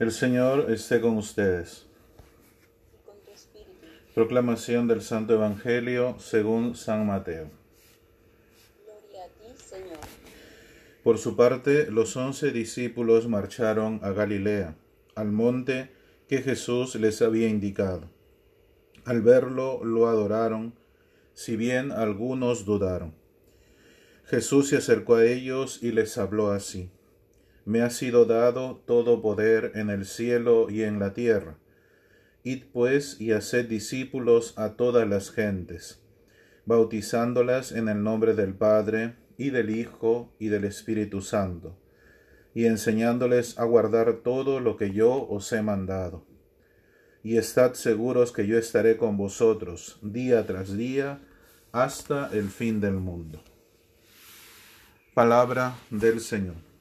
El Señor esté con ustedes. Proclamación del Santo Evangelio según San Mateo. Gloria a ti, Señor. Por su parte, los once discípulos marcharon a Galilea, al monte que Jesús les había indicado. Al verlo, lo adoraron, si bien algunos dudaron. Jesús se acercó a ellos y les habló así. Me ha sido dado todo poder en el cielo y en la tierra. Id pues y haced discípulos a todas las gentes, bautizándolas en el nombre del Padre, y del Hijo, y del Espíritu Santo, y enseñándoles a guardar todo lo que yo os he mandado. Y estad seguros que yo estaré con vosotros día tras día hasta el fin del mundo. Palabra del Señor.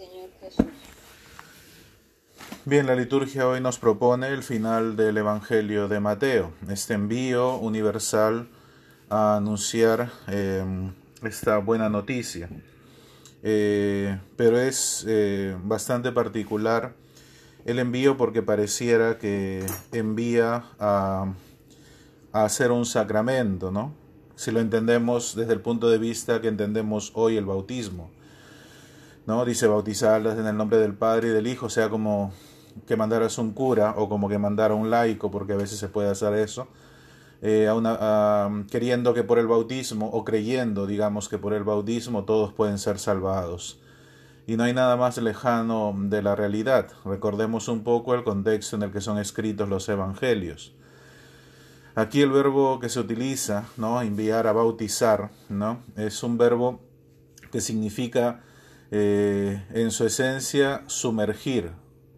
Señor Jesús. Bien, la liturgia hoy nos propone el final del Evangelio de Mateo, este envío universal a anunciar eh, esta buena noticia. Eh, pero es eh, bastante particular el envío porque pareciera que envía a hacer un sacramento, ¿no? Si lo entendemos desde el punto de vista que entendemos hoy el bautismo. ¿No? Dice bautizarlas en el nombre del Padre y del Hijo, sea como que mandaras un cura o como que mandara un laico, porque a veces se puede hacer eso, eh, a una, queriendo que por el bautismo o creyendo, digamos, que por el bautismo todos pueden ser salvados. Y no hay nada más lejano de la realidad. Recordemos un poco el contexto en el que son escritos los evangelios. Aquí el verbo que se utiliza, ¿no? enviar a bautizar, ¿no? es un verbo que significa eh, en su esencia sumergir,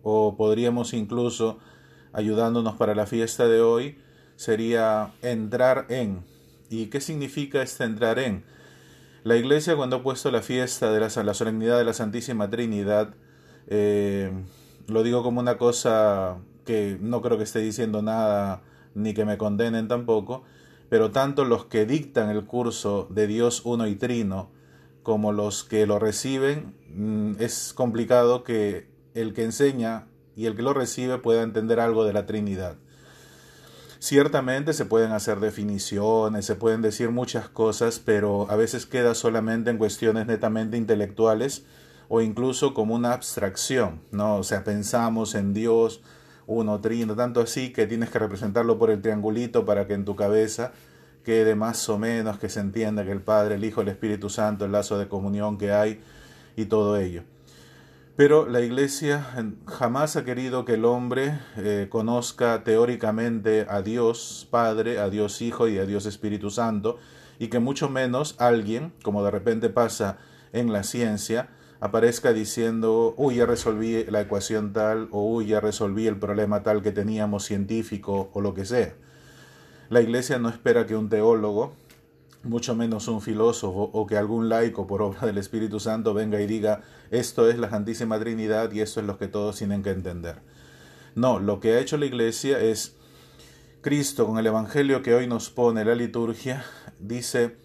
o podríamos incluso, ayudándonos para la fiesta de hoy, sería entrar en. ¿Y qué significa este entrar en? La iglesia cuando ha puesto la fiesta de la, la solemnidad de la Santísima Trinidad, eh, lo digo como una cosa que no creo que esté diciendo nada ni que me condenen tampoco, pero tanto los que dictan el curso de Dios uno y trino como los que lo reciben, mm, es complicado que el que enseña y el que lo recibe pueda entender algo de la Trinidad. Ciertamente se pueden hacer definiciones, se pueden decir muchas cosas, pero a veces queda solamente en cuestiones netamente intelectuales o incluso como una abstracción, ¿no? O sea, pensamos en Dios, uno, trino, tanto así que tienes que representarlo por el triangulito para que en tu cabeza quede más o menos que se entienda que el Padre, el Hijo, el Espíritu Santo, el lazo de comunión que hay y todo ello. Pero la Iglesia jamás ha querido que el hombre eh, conozca teóricamente a Dios Padre, a Dios Hijo y a Dios Espíritu Santo, y que mucho menos alguien, como de repente pasa en la ciencia, aparezca diciendo, uy, ya resolví la ecuación tal, o uy, ya resolví el problema tal que teníamos científico o lo que sea. La Iglesia no espera que un teólogo, mucho menos un filósofo o que algún laico por obra del Espíritu Santo venga y diga esto es la Santísima Trinidad y esto es lo que todos tienen que entender. No, lo que ha hecho la Iglesia es Cristo con el Evangelio que hoy nos pone la liturgia, dice,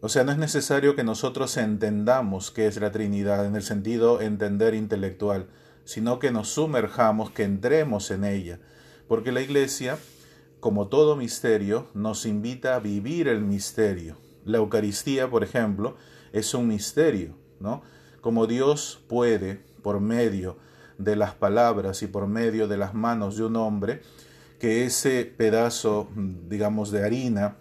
o sea, no es necesario que nosotros entendamos qué es la Trinidad en el sentido entender intelectual, sino que nos sumerjamos, que entremos en ella, porque la Iglesia como todo misterio, nos invita a vivir el misterio. La Eucaristía, por ejemplo, es un misterio, ¿no? Como Dios puede, por medio de las palabras y por medio de las manos de un hombre, que ese pedazo, digamos, de harina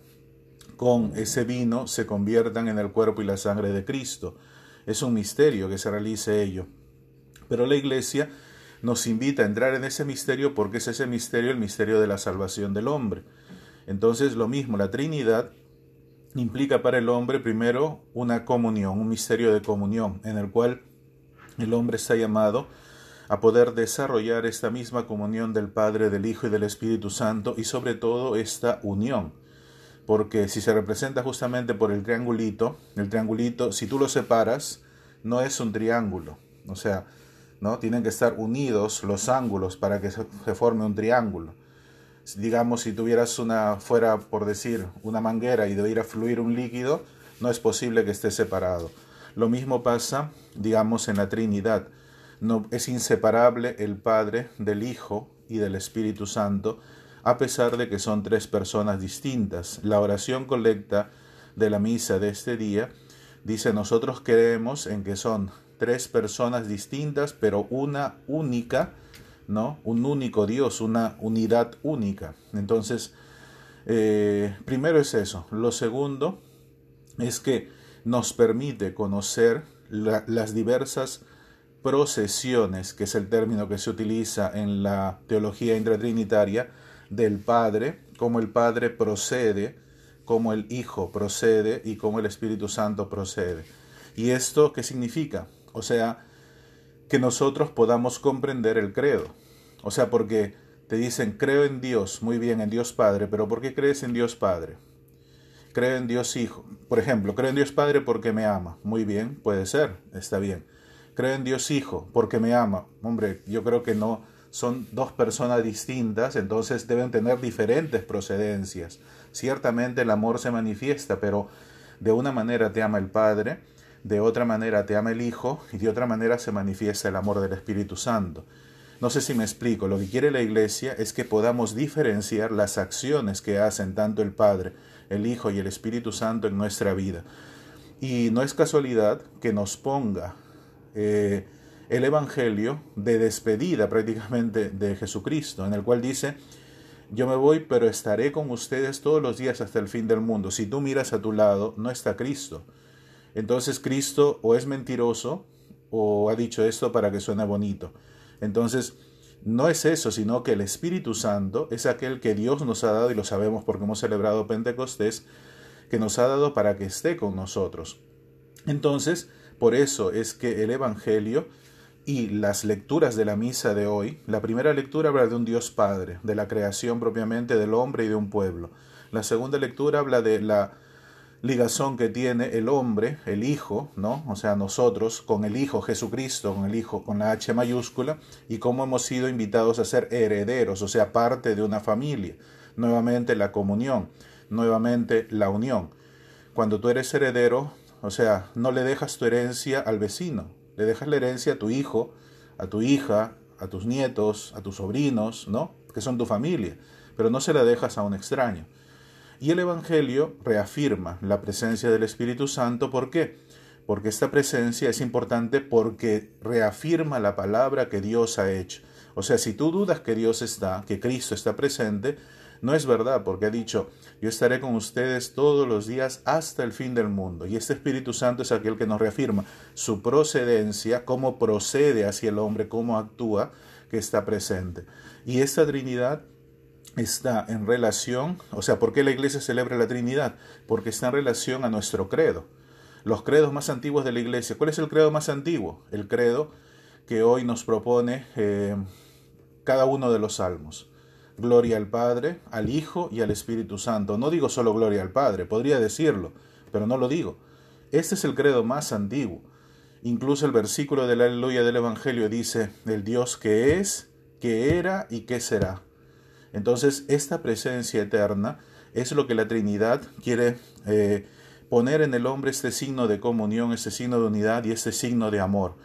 con ese vino se conviertan en el cuerpo y la sangre de Cristo. Es un misterio que se realice ello. Pero la Iglesia nos invita a entrar en ese misterio porque es ese misterio el misterio de la salvación del hombre. Entonces lo mismo, la Trinidad implica para el hombre primero una comunión, un misterio de comunión, en el cual el hombre está llamado a poder desarrollar esta misma comunión del Padre, del Hijo y del Espíritu Santo y sobre todo esta unión. Porque si se representa justamente por el triangulito, el triangulito, si tú lo separas, no es un triángulo. O sea, ¿no? Tienen que estar unidos los ángulos para que se forme un triángulo. Digamos, si tuvieras una, fuera por decir, una manguera y debiera fluir un líquido, no es posible que esté separado. Lo mismo pasa, digamos, en la Trinidad. no, es inseparable el Padre del Hijo y del Espíritu Santo, a pesar de que son tres personas distintas. La oración colecta de la misa de este día dice, nosotros creemos en que son tres personas distintas, pero una única, ¿no? Un único Dios, una unidad única. Entonces, eh, primero es eso. Lo segundo es que nos permite conocer las diversas procesiones, que es el término que se utiliza en la teología intratrinitaria, del Padre, cómo el Padre procede, cómo el Hijo procede y cómo el Espíritu Santo procede. ¿Y esto qué significa? O sea, que nosotros podamos comprender el credo. O sea, porque te dicen, creo en Dios, muy bien, en Dios Padre, pero ¿por qué crees en Dios Padre? Creo en Dios Hijo. Por ejemplo, creo en Dios Padre porque me ama. Muy bien, puede ser, está bien creo en Dios Hijo porque me ama. Hombre, yo creo que no son dos personas distintas, entonces deben tener diferentes procedencias. Ciertamente el amor se manifiesta, pero de una manera te ama el Padre, de otra manera te ama el Hijo y de otra manera se manifiesta el amor del Espíritu Santo. No sé si me explico, lo que quiere la Iglesia es que podamos diferenciar las acciones que hacen tanto el Padre, el Hijo y el Espíritu Santo en nuestra vida. Y no es casualidad que nos ponga eh, el Evangelio de despedida prácticamente de Jesucristo, en el cual dice, yo me voy, pero estaré con ustedes todos los días hasta el fin del mundo. Si tú miras a tu lado, no está Cristo. Entonces Cristo o es mentiroso o ha dicho esto para que suene bonito. Entonces, no es eso, sino que el Espíritu Santo es aquel que Dios nos ha dado, y lo sabemos porque hemos celebrado Pentecostés, que nos ha dado para que esté con nosotros. Entonces, por eso es que el Evangelio y las lecturas de la misa de hoy, la primera lectura habla de un Dios Padre, de la creación propiamente del hombre y de un pueblo. La segunda lectura habla de la ligazón que tiene el hombre, el Hijo, ¿no? O sea, nosotros con el Hijo Jesucristo, con el Hijo con la H mayúscula, y cómo hemos sido invitados a ser herederos, o sea, parte de una familia. Nuevamente la comunión, nuevamente la unión. Cuando tú eres heredero, o sea, no le dejas tu herencia al vecino, le dejas la herencia a tu hijo, a tu hija, a tus nietos, a tus sobrinos, ¿no? Que son tu familia, pero no se la dejas a un extraño. Y el Evangelio reafirma la presencia del Espíritu Santo, ¿por qué? Porque esta presencia es importante porque reafirma la palabra que Dios ha hecho. O sea, si tú dudas que Dios está, que Cristo está presente, no es verdad, porque ha dicho, yo estaré con ustedes todos los días hasta el fin del mundo. Y este Espíritu Santo es aquel que nos reafirma su procedencia, cómo procede hacia el hombre, cómo actúa, que está presente. Y esta Trinidad está en relación, o sea, ¿por qué la iglesia celebra la Trinidad? Porque está en relación a nuestro credo. Los credos más antiguos de la iglesia. ¿Cuál es el credo más antiguo? El credo que hoy nos propone eh, cada uno de los salmos. Gloria al Padre, al Hijo y al Espíritu Santo. No digo solo gloria al Padre, podría decirlo, pero no lo digo. Este es el credo más antiguo. Incluso el versículo de la aleluya del Evangelio dice, el Dios que es, que era y que será. Entonces, esta presencia eterna es lo que la Trinidad quiere eh, poner en el hombre este signo de comunión, este signo de unidad y este signo de amor.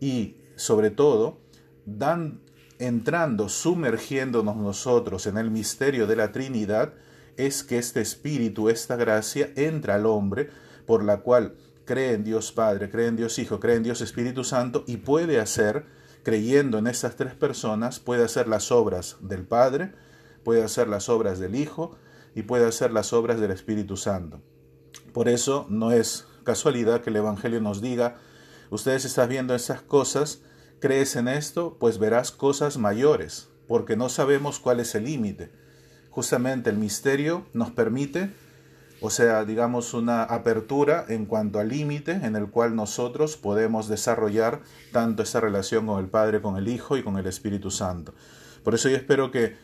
Y sobre todo, dan entrando, sumergiéndonos nosotros en el misterio de la Trinidad, es que este Espíritu, esta gracia, entra al hombre, por la cual cree en Dios Padre, cree en Dios Hijo, cree en Dios Espíritu Santo, y puede hacer, creyendo en estas tres personas, puede hacer las obras del Padre, puede hacer las obras del Hijo, y puede hacer las obras del Espíritu Santo. Por eso no es casualidad que el Evangelio nos diga, ustedes están viendo esas cosas, crees en esto, pues verás cosas mayores, porque no sabemos cuál es el límite. Justamente el misterio nos permite, o sea, digamos, una apertura en cuanto al límite en el cual nosotros podemos desarrollar tanto esa relación con el Padre, con el Hijo y con el Espíritu Santo. Por eso yo espero que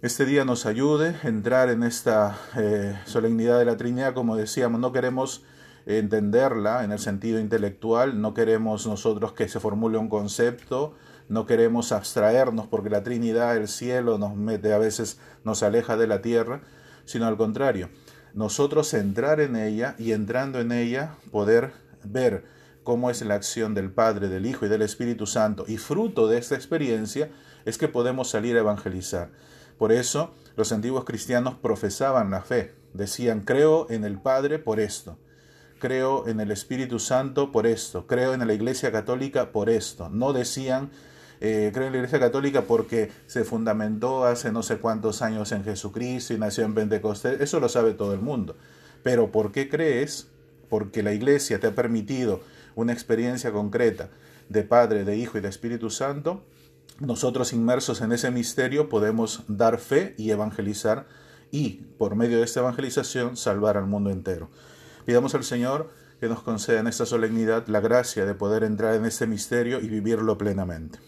este día nos ayude a entrar en esta eh, solemnidad de la Trinidad, como decíamos, no queremos entenderla en el sentido intelectual, no queremos nosotros que se formule un concepto, no queremos abstraernos porque la Trinidad, el cielo nos mete a veces, nos aleja de la tierra, sino al contrario, nosotros entrar en ella y entrando en ella poder ver cómo es la acción del Padre, del Hijo y del Espíritu Santo, y fruto de esta experiencia es que podemos salir a evangelizar. Por eso los antiguos cristianos profesaban la fe, decían, creo en el Padre por esto, creo en el Espíritu Santo por esto, creo en la Iglesia Católica por esto. No decían, eh, creo en la Iglesia Católica porque se fundamentó hace no sé cuántos años en Jesucristo y nació en Pentecostés, eso lo sabe todo el mundo. Pero ¿por qué crees? Porque la Iglesia te ha permitido una experiencia concreta de Padre, de Hijo y de Espíritu Santo, nosotros inmersos en ese misterio podemos dar fe y evangelizar y por medio de esta evangelización salvar al mundo entero. Pidamos al Señor que nos conceda en esta solemnidad la gracia de poder entrar en este misterio y vivirlo plenamente.